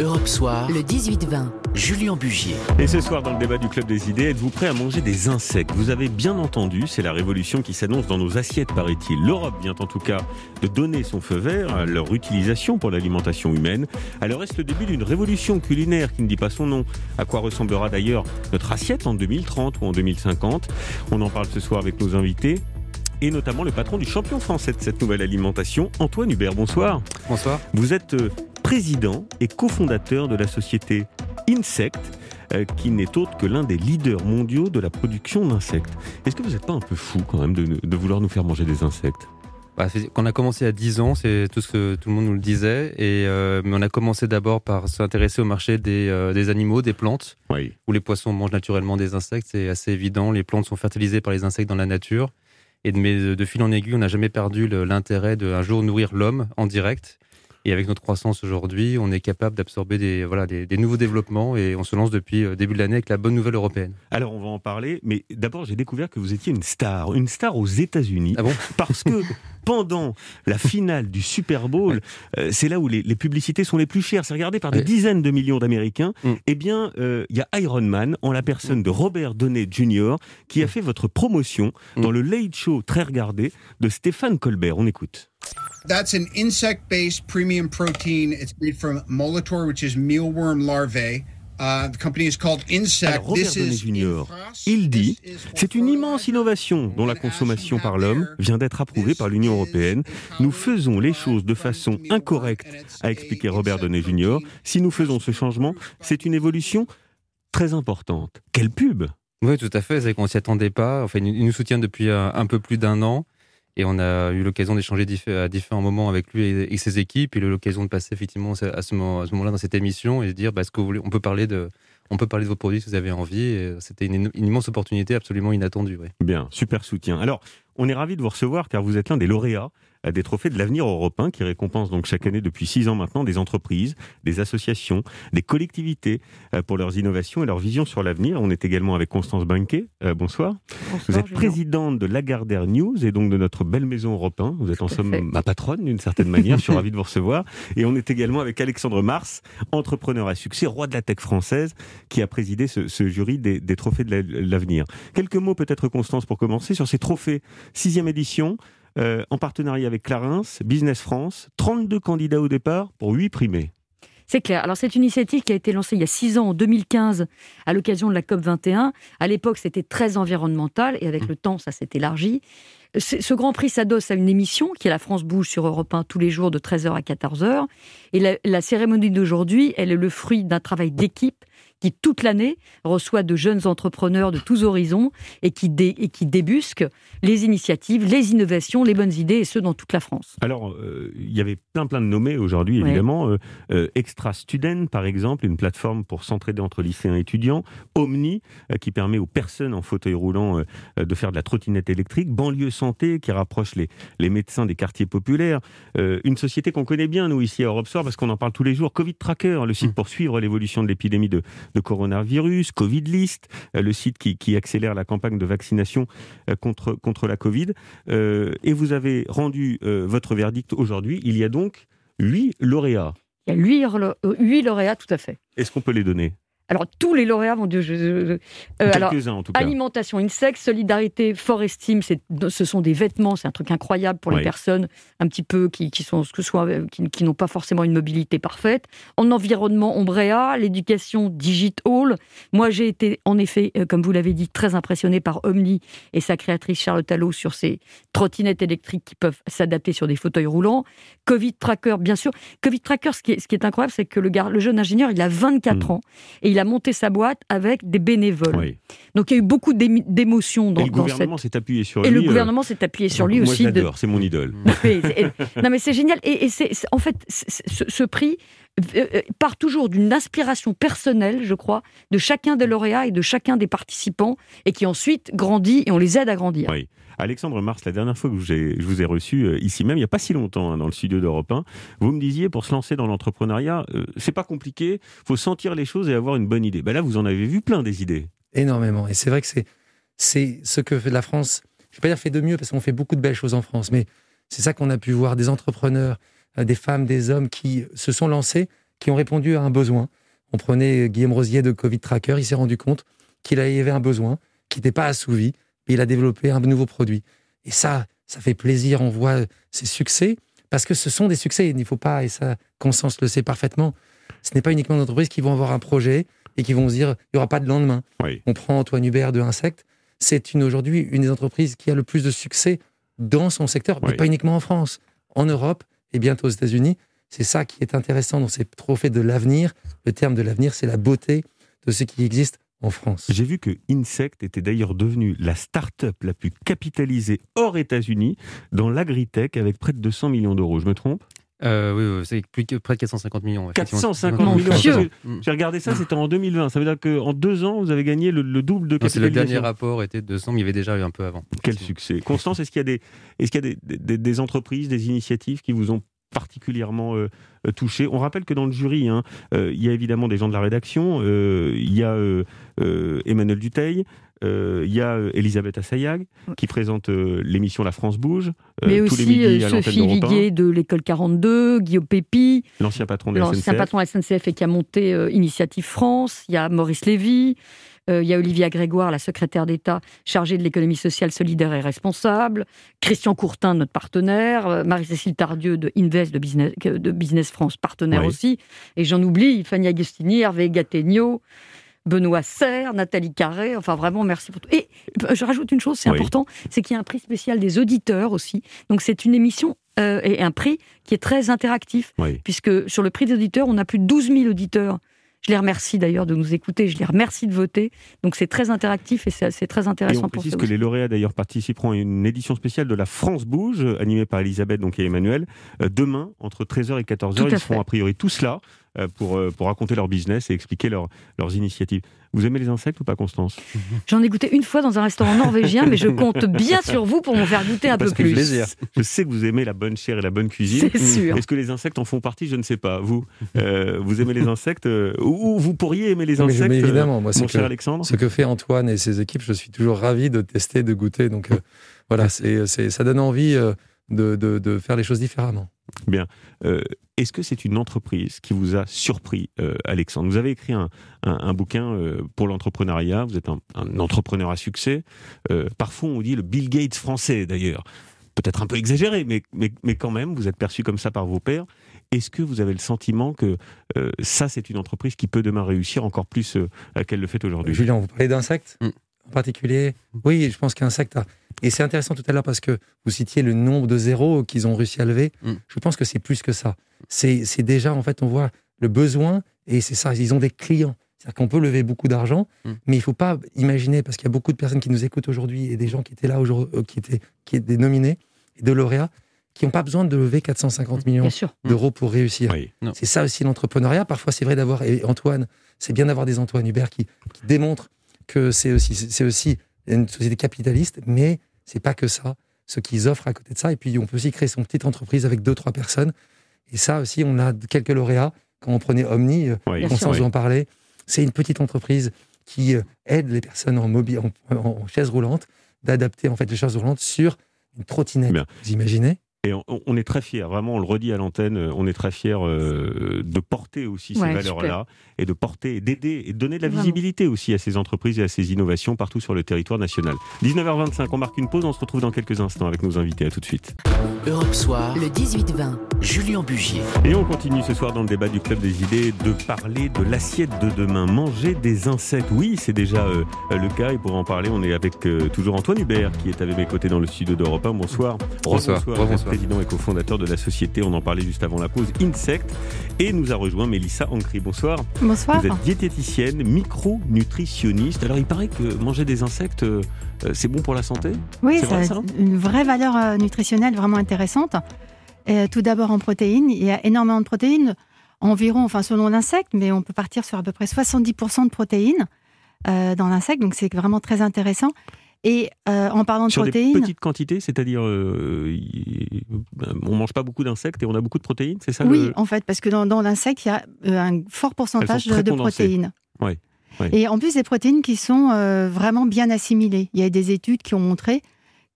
Europe Soir, le 18-20. Julien Bugier. Et ce soir, dans le débat du Club des idées, êtes-vous prêt à manger des insectes? Vous avez bien entendu, c'est la révolution qui s'annonce dans nos assiettes, paraît-il. L'Europe vient en tout cas de donner son feu vert à leur utilisation pour l'alimentation humaine. Alors est-ce le début d'une révolution culinaire qui ne dit pas son nom? À quoi ressemblera d'ailleurs notre assiette en 2030 ou en 2050 On en parle ce soir avec nos invités et notamment le patron du champion français de cette nouvelle alimentation, Antoine Hubert. Bonsoir. Bonsoir. Vous êtes euh, président et cofondateur de la société Insect, euh, qui n'est autre que l'un des leaders mondiaux de la production d'insectes. Est-ce que vous n'êtes pas un peu fou quand même de, vouloir nous faire manger des insectes? Bah, Quand on a commencé à 10 ans, c'est tout ce que tout le monde nous le disait. Et, euh, mais on a commencé d'abord par s'intéresser au marché des, des, animaux, des plantes, oui. où les poissons mangent naturellement des insectes. C'est assez évident. Les plantes sont fertilisées par les insectes dans la nature. Et de, de fil en aiguille, on n'a jamais perdu l'intérêt de un jour nourrir l'homme en direct. Et avec notre croissance aujourd'hui, on est capable d'absorber des, voilà, des, nouveaux développements et on se lance depuis euh, début de l'année avec la bonne nouvelle européenne. Alors on va en parler, mais d'abord j'ai découvert que vous étiez une star, une star aux États-Unis. Ah bon? Parce que pendant la finale du Super Bowl, euh, c'est là où les, publicités sont les plus chères. C'est regardé par des dizaines de millions d'Américains. Mm. Eh bien, euh, il y a Iron Man, en la personne de Robert Downey Jr., qui a mm. fait votre promotion mm. dans le Late Show très regardé de Stéphane Colbert. On écoute. That's an insect-based premium protein. It's made from Molitor, which is mealworm larvae. Uh, the company is called Insect. Alors, Robert Downey Jr., il dit, c'est une immense innovation dont la consommation par l'homme vient d'être approuvée par l'Union européenne. Nous faisons les choses de façon incorrecte, a expliqué Robert Downey Jr. Si nous faisons ce changement, c'est une évolution très importante. Quelle pub Oui, tout à fait. C'est qu'on s'y attendait pas. Enfin, il nous soutient depuis un peu plus d'un an. Et on a eu l'occasion d'échanger à différents moments avec lui et, ses équipes. Il eu l'occasion de passer effectivement à ce moment-là dans cette émission et de dire bah, ce que vous voulez, on peut parler de, on peut parler de vos produits si vous avez envie. C'était une, immense opportunité absolument inattendue. Bien, super soutien. Alors, on est ravi de vous recevoir car vous êtes l'un des lauréats des trophées de l'avenir européen qui récompensent donc chaque année depuis six ans maintenant des entreprises, des associations, des collectivités euh, pour leurs innovations et leur vision sur l'avenir. On est également avec Constance Banquet. Euh, bonsoir. Vous êtes présidente de Lagardère News et donc de notre belle maison européen. Vous êtes en somme ma patronne d'une certaine manière. Je suis ravi de vous recevoir. Et on est également avec Alexandre Mars, entrepreneur à succès, roi de la tech française, qui a présidé ce, jury des, des trophées de l'avenir. Quelques mots peut-être Constance pour commencer sur ces trophées. Sixième édition. Euh, en partenariat avec Clarins, Business France, 32 candidats au départ pour 8 primés. C'est clair. Alors, c'est une initiative qui a été lancée il y a six ans, en 2015, à l'occasion de la COP 21. À l'époque, c'était très environnemental et avec le temps, ça s'est élargi. Ce Grand Prix s'adosse à une émission qui est La France bouge sur Europe 1 tous les jours de 13h à 14h. Et la cérémonie d'aujourd'hui, elle est le fruit d'un travail d'équipe qui toute l'année reçoit de jeunes entrepreneurs de tous horizons et qui, et qui débusquent les initiatives, les innovations, les bonnes idées, et ce dans toute la France. Alors, euh, il y avait plein plein de nommés aujourd'hui, évidemment. Euh, euh, Extra Student, par exemple, une plateforme pour s'entraider entre lycéens et étudiants. Omni, qui permet aux personnes en fauteuil roulant de faire de la trottinette électrique. Banlieue Santé, qui rapproche les, les médecins des quartiers populaires. une société qu'on connaît bien, nous, ici à Europe Soir, parce qu'on en parle tous les jours. Covid Tracker, le site mmh. pour suivre l'évolution de l'épidémie de, de coronavirus, Covid List, euh, le site qui, accélère la campagne de vaccination euh, contre, contre la Covid. Euh, et vous avez rendu votre verdict aujourd'hui. Il y a donc huit lauréats. Il y a huit lauréats, tout à fait. Est-ce qu'on peut les donner? Alors, tous les lauréats, Dieu, je, euh, alors, en tout cas. alimentation, insectes, solidarité, fort estime, ce sont des vêtements, c'est un truc incroyable pour les personnes un petit peu qui, sont, que soit, euh, qui, n'ont pas forcément une mobilité parfaite. En environnement, Ombrea, l'éducation, Digital. Moi, j'ai été, en effet, euh, comme vous l'avez dit, très impressionné par Omni et sa créatrice Charlotte Allot sur ces trottinettes électriques qui peuvent s'adapter sur des fauteuils roulants. Covid Tracker, bien sûr. Covid Tracker, ce qui est, ce qui est incroyable, c'est que le, le jeune ingénieur, il a 24 hmm. ans et il a monté sa boîte avec des bénévoles. Donc il y a eu beaucoup d'émotions dans, et le gouvernement s'est appuyé sur lui. Et le euh, gouvernement s'est appuyé sur lui aussi. Moi, j'adore, c'est mon idole. non, mais c'est génial. Et, c'est en fait ce, prix euh, euh, part toujours d'une inspiration personnelle, je crois, de chacun des lauréats et de chacun des participants, et qui ensuite grandit et on les aide à grandir. Oui. Alexandre Mars, la dernière fois que je vous ai reçu euh, ici même, il n'y a pas si longtemps, hein, dans le studio d'Europe 1, vous me disiez, pour se lancer dans l'entrepreneuriat, euh, c'est pas compliqué, faut sentir les choses et avoir une bonne idée. Ben là, vous en avez vu plein des idées. Énormément. Et c'est vrai que c'est, c'est ce que fait la France. Je ne vais pas dire fait de mieux, parce qu'on fait beaucoup de belles choses en France, mais c'est ça qu'on a pu voir, des entrepreneurs, euh, des femmes, des hommes qui se sont lancés, qui ont répondu à un besoin. On prenait Guillaume Rosier de Covid Tracker, il s'est rendu compte qu'il y avait un besoin qui n'était pas assouvi, il a développé un nouveau produit. Et ça, ça fait plaisir, on voit ces succès, parce que ce sont des succès, il ne faut pas, et ça, Constance le sait parfaitement, ce n'est pas uniquement des entreprises qui vont avoir un projet et qui vont se dire, il n'y aura pas de lendemain. On prend Antoine Hubert de Insect, c'est aujourd'hui une des entreprises qui a le plus de succès dans son secteur, mais pas uniquement en France, en Europe et bientôt aux États-Unis. C'est ça qui est intéressant dans ces trophées de l'avenir. Le terme de l'avenir, c'est la beauté de ce qui existe en France. J'ai vu que Insect était d'ailleurs devenu la start-up la plus capitalisée hors États-Unis dans l'agritech avec près de 200 millions d'euros. Je me trompe? Euh, oui, c'est plus que près de 450 millions. 450 millions J'ai regardé ça, c'était en 2020. Ça veut dire qu'en deux ans, vous avez gagné le, double de capitalisation. Le dernier rapport était 200, mais il y avait déjà eu un peu avant. Quel succès. Constance, est-ce qu'il y a, des, est qu'il y a des, des, entreprises, des initiatives qui vous ont particulièrement euh, touché. On rappelle que dans le jury, hein, euh, il y a évidemment des gens de la rédaction, euh, il y a Emmanuel Duteil, il y a Elisabeth Assayag qui présente l'émission La France bouge. Mais aussi Sophie Viguier de l'école 42, Guillaume Pépi, l'ancien patron de la SNCF. L'ancien patron de la SNCF et qui a monté Initiative France. Il y a Maurice Lévy. Euh, il y a Olivia Grégoire, la secrétaire d'État chargée de l'économie sociale solidaire et responsable. Christian Courtin, notre partenaire. Euh, Marie-Cécile Tardieu de Invest de Business, de Business France, partenaire aussi. Et j'en oublie, Fanny Agostini, Hervé Gattegno. Benoît Serre, Nathalie Carré, enfin vraiment merci pour tout. Et euh, je rajoute une chose, c'est important, c'est qu'il y a un prix spécial des auditeurs aussi. Donc c'est une émission et un prix qui est très interactif, puisque sur le prix des auditeurs, on a plus de 12 000 auditeurs je les remercie d'ailleurs de nous écouter, je les remercie de voter. Donc c'est très interactif et c'est très intéressant et on précise que les lauréats d'ailleurs participeront à une édition spéciale de la France Bouge, animée par Elisabeth donc, et Emmanuel, euh, demain entre 13h et 14h. Ils feront a priori tout cela euh, pour, euh, pour raconter leur business et expliquer leur, leurs initiatives. Vous aimez les insectes ou pas, Constance? J'en ai goûté une fois dans un restaurant norvégien, mais je compte bien sur vous pour m'en faire goûter un peu plus. Je sais que vous aimez la bonne chair et la bonne cuisine. C'est sûr. Est-ce que les insectes en font partie? Je ne sais pas. Vous, euh, vous aimez les insectes ou vous pourriez aimer les insectes mais évidemment, moi, mon cher que, Alexandre? Ce que fait Antoine et ses équipes, je suis toujours ravi de tester, de goûter. Donc voilà, c'est, ça donne envie de, de, de faire les choses différemment. Bien. Euh, est-ce que c'est une entreprise qui vous a surpris, euh, Alexandre? Vous avez écrit un, un, bouquin euh, pour l'entrepreneuriat, vous êtes un, entrepreneur à succès. parfois, on dit le Bill Gates français, d'ailleurs. Peut-être un peu exagéré, mais, mais, mais, quand même, vous êtes perçu comme ça par vos pairs. Est-ce que vous avez le sentiment que ça, c'est une entreprise qui peut demain réussir encore plus qu'elle le fait aujourd'hui? Julien, vous parlez d'insectes? Mm. En particulier Oui, je pense qu'Insecte a et c'est intéressant tout à l'heure parce que vous citiez le nombre de zéros qu'ils ont réussi à lever. Mm. Je pense que c'est plus que ça. C'est déjà, en fait, on voit le besoin et c'est ça, ils ont des clients. C'est-à-dire qu'on peut lever beaucoup d'argent, mm. mais il ne faut pas imaginer, parce qu'il y a beaucoup de personnes qui nous écoutent aujourd'hui et des gens qui étaient là aujourd'hui, euh, qui étaient, qui étaient nominés et de lauréats, qui n'ont pas besoin de lever 450 millions d'euros pour réussir. C'est ça aussi l'entrepreneuriat. Parfois, c'est vrai d'avoir, et Antoine, c'est bien d'avoir des Antoine Hubert qui, qui démontrent que c'est aussi, c'est aussi une société capitaliste, mais c'est pas que ça. Ce qu'ils offrent à côté de ça. Et puis, on peut aussi créer son petite entreprise avec deux, trois personnes. Et ça aussi, on a quelques lauréats. Quand on prenait Omni, euh, oui, Constance en parlait, c'est une petite entreprise qui euh, aide les personnes en, mobile, en, chaise roulante d'adapter en fait les chaises roulantes sur une trottinette. Vous imaginez? Et on, est très fiers, vraiment, on le redit à l'antenne, euh, on est très fiers euh, de porter aussi ces valeurs-là et de porter, d'aider et de donner de la visibilité aussi à ces entreprises et à ces innovations partout sur le territoire national. 19h25, on marque une pause, on se retrouve dans quelques instants avec nos invités. À tout de suite. Europe Soir, le 18-20, Julien Bugier. Et on continue ce soir dans le débat du Club des idées de parler de l'assiette de demain, manger des insectes. Oui, c'est déjà euh, le cas et pour en parler, on est avec toujours Antoine Hubert qui est avec mes côtés dans le studio d'Europe 1. Bonsoir. Bonsoir. Bonsoir président et cofondateur de la société, on en parlait juste avant la pause, Insect. Et nous a rejoint Mélissa Ancri. Bonsoir. Bonsoir. Vous êtes diététicienne, micronutritionniste. Alors il paraît que manger des insectes, euh, c'est bon pour la santé Oui, ça? a une vraie valeur euh, nutritionnelle vraiment intéressante. tout d'abord en protéines, il y a énormément de protéines, environ, enfin selon l'insecte, mais on peut partir sur à peu près 70% de protéines euh, dans l'insecte, donc c'est vraiment très intéressant. Et euh, en parlant de Sur protéines. Des petites quantités, c'est-à-dire euh, on mange pas beaucoup d'insectes et on a beaucoup de protéines, c'est ça Oui, en fait, parce que dans, l'insecte, il y a euh, un fort pourcentage de, protéines. Oui. Et en plus, des protéines qui sont vraiment bien assimilées. Il y a des études qui ont montré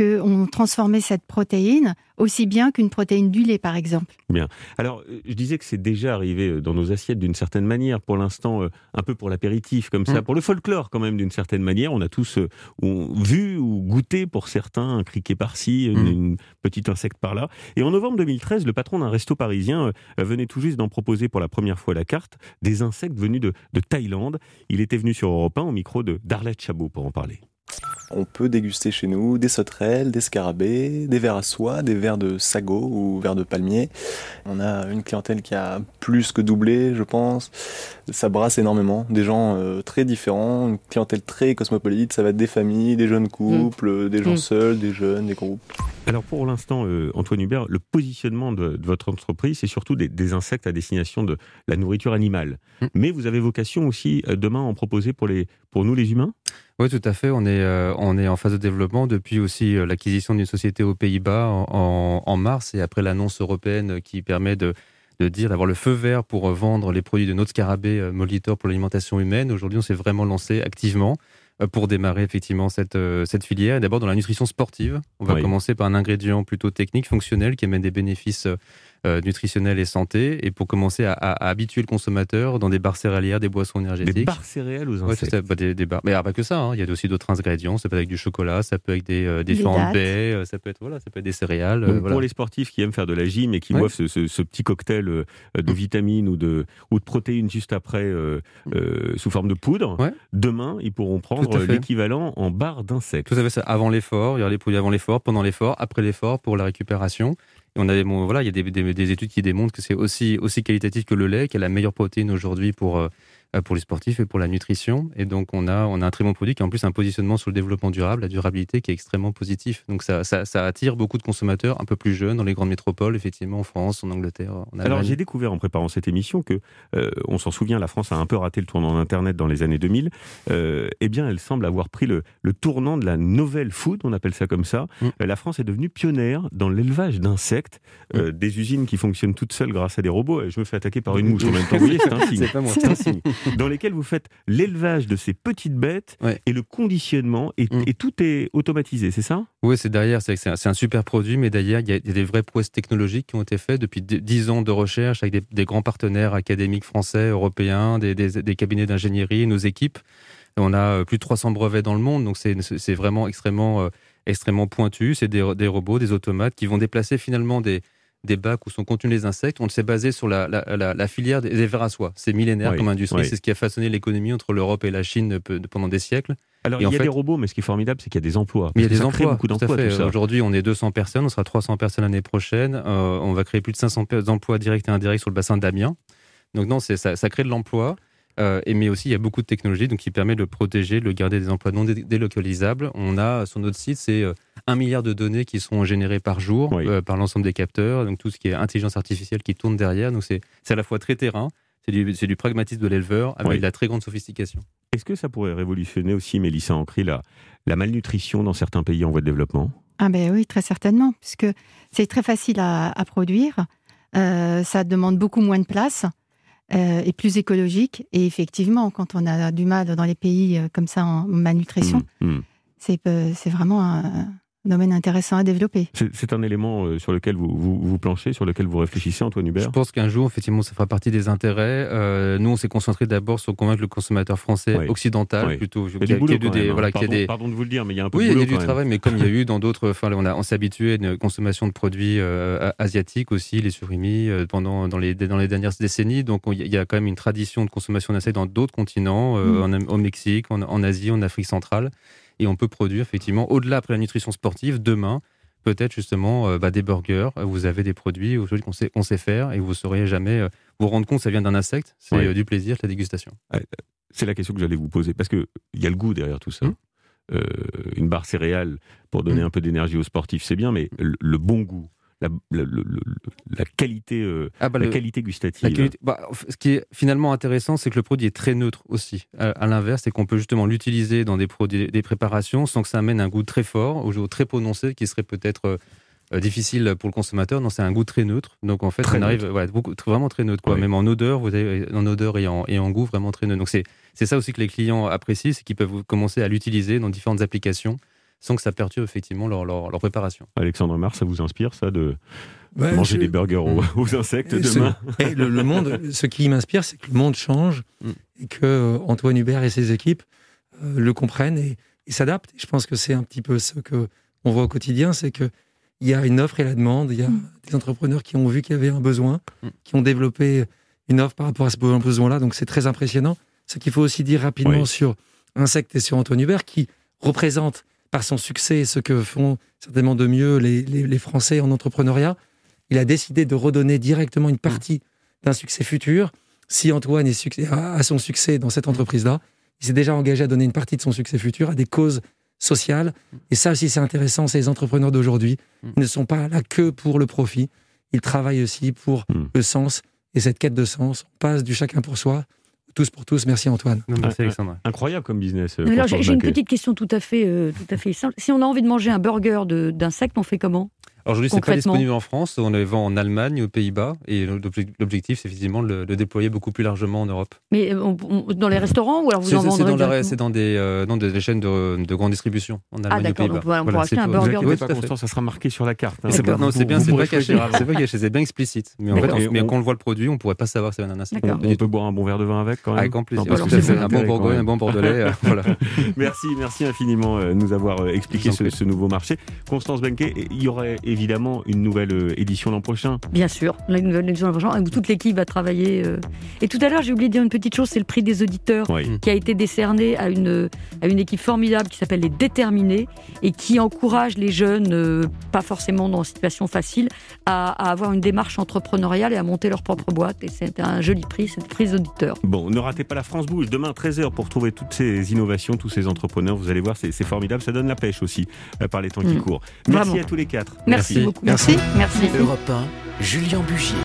qu'on transformait cette protéine aussi bien qu'une protéine du lait, par exemple. Bien. Alors, euh, je disais que c'est déjà arrivé euh, dans nos assiettes d'une certaine manière, pour l'instant, euh, un peu pour l'apéritif, comme ça, mm. pour le folklore quand même, d'une certaine manière. On a tous vu ou goûté, pour certains, un criquet par-ci, une, mm. petite insecte par-là. Et en novembre 2013, le patron d'un resto parisien venait tout juste d'en proposer pour la première fois la carte, des insectes venus de, de Thaïlande. Il était venu sur Europe 1 au micro de Darlette Chabot pour en parler. On peut déguster chez nous des sauterelles, des scarabées, des vers à soie, des vers de sago ou vers de palmier. On a une clientèle qui a plus que doublé, je pense. Ça brasse énormément. Des gens euh, très différents, une clientèle très cosmopolite. Ça va être des familles, des jeunes couples, mm. des gens mm. seuls, des jeunes, des groupes. Alors pour l'instant, euh, Antoine Hubert, le positionnement de, votre entreprise, c'est surtout des, insectes à destination de la nourriture animale. Mm. Mais vous avez vocation aussi euh, demain à en proposer pour, les, pour nous les humains? Oui, tout à fait. On est, euh, on est en phase de développement depuis aussi l'acquisition d'une société aux Pays-Bas en, mars et après l'annonce européenne qui permet de, de dire, d'avoir le feu vert pour vendre les produits de notre scarabée Molitor pour l'alimentation humaine. Aujourd'hui, on s'est vraiment lancé activement pour démarrer effectivement cette, cette filière. Et d'abord dans la nutrition sportive. On va commencer par un ingrédient plutôt technique, fonctionnel, qui amène des bénéfices euh, nutritionnelle et santé, et pour commencer à, habituer le consommateur dans des barres céréalières, des boissons énergétiques. Des barres céréales aux insectes ouais, des, des barres. Mais pas que ça, hein. il y a aussi d'autres ingrédients. Ça peut être avec du chocolat, ça peut être avec des, euh, des différentes baies, euh, ça peut être voilà, ça peut être des céréales. Pour les sportifs qui aiment faire de la gym et qui boivent ce, ce, petit cocktail de mm. vitamines ou de, ou de protéines juste après mm. sous forme de poudre, demain ils pourront prendre l'équivalent en barres d'insectes. Vous savez ça avant l'effort, il y aura les produits avant l'effort, pendant l'effort, après l'effort pour la récupération. On a, voilà, il y a des, études qui démontrent que c'est aussi, aussi qualitatif que le lait, qui a la meilleure protéine aujourd'hui pour, euh, pour les sportifs et pour la nutrition. Et donc, on a, on a un très bon produit qui a en plus un positionnement sur le développement durable, la durabilité qui est extrêmement positif. Donc, ça, ça, attire beaucoup de consommateurs un peu plus jeunes dans les grandes métropoles, effectivement, en France, en Angleterre, en Alors, j'ai découvert en préparant cette émission que, euh, on s'en souvient, la France a un peu raté le tournant d'Internet dans les années 2000. Euh, eh bien, elle semble avoir pris le, le, tournant de la nouvelle food, on appelle ça comme ça. Mm. la France est devenue pionnière dans l'élevage d'insectes, mm. des usines qui fonctionnent toutes seules grâce à des robots. Et je me fais attaquer par une mouche en même temps. Vous voyez, c'est un signe. C'est un signe. dans lesquels vous faites l'élevage de ces petites bêtes et le conditionnement, et, mm. et, tout est automatisé, c'est ça? Oui, c'est derrière, c'est un, super produit, mais derrière, il y, a, des vraies prouesses technologiques qui ont été faites depuis 10 ans de recherche avec des, grands partenaires académiques français, européens, des, des cabinets d'ingénierie, nos équipes. On a euh, plus de 300 brevets dans le monde, donc c'est vraiment extrêmement, euh, extrêmement pointu. C'est des, robots, des automates qui vont déplacer finalement des, des bacs où sont contenus les insectes. On s'est basé sur la, la, filière des, vers à soie. C'est millénaire comme industrie. C'est ce qui a façonné l'économie entre l'Europe et la Chine pendant des siècles. Alors, il y a des robots, mais ce qui est formidable, c'est qu'il y a des emplois. il y a des emplois. beaucoup d'emplois. Aujourd'hui, on est 200 personnes, on sera 300 personnes l'année prochaine. Euh, on va créer plus de 500 emplois directs et indirects sur le bassin d'Amiens. Donc, non, ça, ça crée de l'emploi. Euh, mais aussi, il y a beaucoup de technologies donc, qui permettent de protéger, de garder des emplois non délocalisables. On a sur notre site, c'est euh, un milliard de données qui sont générées par jour euh, par l'ensemble des capteurs. Donc tout ce qui est intelligence artificielle qui tourne derrière. Donc c'est à la fois très terrain, c'est du, du, pragmatisme de l'éleveur avec de la très grande sophistication. Est-ce que ça pourrait révolutionner aussi, Mélissa Ancry, la, la malnutrition dans certains pays en voie de développement? Ah ben oui, très certainement, puisque c'est très facile à, produire, ça demande beaucoup moins de place, euh, et plus écologique. Et effectivement, quand on a du mal dans les pays euh, comme ça en malnutrition, mmh, c'est vraiment un, domaine intéressant à développer. C'est un élément euh, sur lequel vous, vous, planchez, sur lequel vous réfléchissez, Antoine Hubert? Je pense qu'un jour, effectivement, ça fera partie des intérêts. Euh, nous, on s'est concentré d'abord sur convaincre le consommateur français occidental, plutôt. Il y a, du des, voilà, pardon, des... pardon, de vous le dire, mais il y a un peu oui, de boulot. Oui, il y a du travail, mais comme il y a eu dans d'autres. Enfin, on, on s'est habitué à une consommation de produits euh, asiatiques aussi, les surimi, pendant, dans, les, dans les dernières décennies. Donc, il y a quand même une tradition de consommation d'insectes dans d'autres continents, mm. au Mexique, en, en Asie, en Afrique centrale et on peut produire effectivement, au-delà après la nutrition sportive, demain, peut-être justement euh, bah, des burgers. Vous avez des produits aujourd'hui qu'on sait, sait, faire et vous ne sauriez jamais euh, vous rendre compte que ça vient d'un insecte. C'est euh, du plaisir, la dégustation. C'est la question que j'allais vous poser parce qu'il y a le goût derrière tout ça. Hum. une barre céréale pour donner hum. un peu d'énergie aux sportifs, c'est bien, mais le bon goût, la, la, qualité, euh, ah bah la qualité gustative. Bah, ce qui est finalement intéressant, c'est que le produit est très neutre aussi. À, l'inverse, c'est qu'on peut justement l'utiliser dans des, produits, des préparations sans que ça amène un goût très fort ou très prononcé qui serait peut-être euh, difficile pour le consommateur. Non, c'est un goût très neutre. Donc en fait, on arrive beaucoup, vraiment très neutre. Quoi. Même en odeur, vous avez en odeur et en, et en goût vraiment très neutre. Donc c'est ça aussi que les clients apprécient, c'est qu'ils peuvent commencer à l'utiliser dans différentes applications sans que ça perturbe effectivement leur, leur, préparation. Alexandre Mar, ça vous inspire ça de manger des burgers aux, mm. insectes demain et le, monde, ce qui m'inspire, c'est que le monde change mm. et que euh, Antoine Hubert et ses équipes euh, le comprennent et, s'adaptent. Je pense que c'est un petit peu ce que on voit au quotidien, c'est que il y a une offre et la demande. Il y a mm. des entrepreneurs qui ont vu qu'il y avait un besoin, qui ont développé une offre par rapport à ce besoin-là. Donc c'est très impressionnant. Ce qu'il faut aussi dire rapidement sur Insecte et sur Antoine Hubert, qui représente par son succès ce que font certainement de mieux les, les, Français en entrepreneuriat. Il a décidé de redonner directement une partie d'un succès futur. Si Antoine est a son succès dans cette entreprise-là, il s'est déjà engagé à donner une partie de son succès futur à des causes sociales. Et ça aussi, c'est intéressant. Ces entrepreneurs d'aujourd'hui ils ne sont pas là que pour le profit. Ils travaillent aussi pour hmm. le sens. Et cette quête de sens, on passe du chacun pour soi tous pour tous. Merci Antoine. merci Alexandre. Incroyable comme business. Euh, j'ai une petite question tout à fait, euh, tout à fait simple. Si on a envie de manger un burger d'insectes, on fait comment? Aujourd'hui, c'est pas disponible en France. On le vend en Allemagne, aux Pays-Bas. Et l'objectif, c'est effectivement de le, déployer beaucoup plus largement en Europe. Mais euh, dans les restaurants ou alors vous en vendrez C'est dans, des, euh, dans des chaînes de, grande distribution en ah, Allemagne, ah, d'accord. on pourra acheter un burger. Oui, pas ça sera marqué sur la carte. Hein. C'est non, c'est bien, c'est pas caché. C'est pas caché, c'est bien explicite. Mais en fait, mais quand on voit le produit, on pourrait pas savoir c'est un insecte. On peut boire un bon verre de vin avec quand même. Avec plaisir. Un bon Bourgogne, un bon Bordelais. Euh, merci, merci infiniment de nous avoir expliqué ce nouveau marché. Constance Benquet, il y aurait évidemment une nouvelle euh, édition l'an prochain. Bien sûr, la nouvelle édition l'an prochain, où toute l'équipe va travailler. Euh. Et tout à l'heure, j'ai oublié de dire une petite chose, c'est le prix des auditeurs qui a été décerné à une, à une équipe formidable qui s'appelle les Déterminés et qui encourage les jeunes, euh, pas forcément dans une situation facile, à, avoir une démarche entrepreneuriale et à monter leur propre boîte. Et c'est un joli prix, prix des auditeurs. Bon, ne ratez pas la France Bouge, demain 13h pour trouver toutes ces innovations, tous ces entrepreneurs. Vous allez voir, c'est formidable, ça donne la pêche aussi par les temps qui mm. courent. Merci à tous les quatre. Merci, beaucoup. Merci. Merci. Europe 1, Julien Bugier.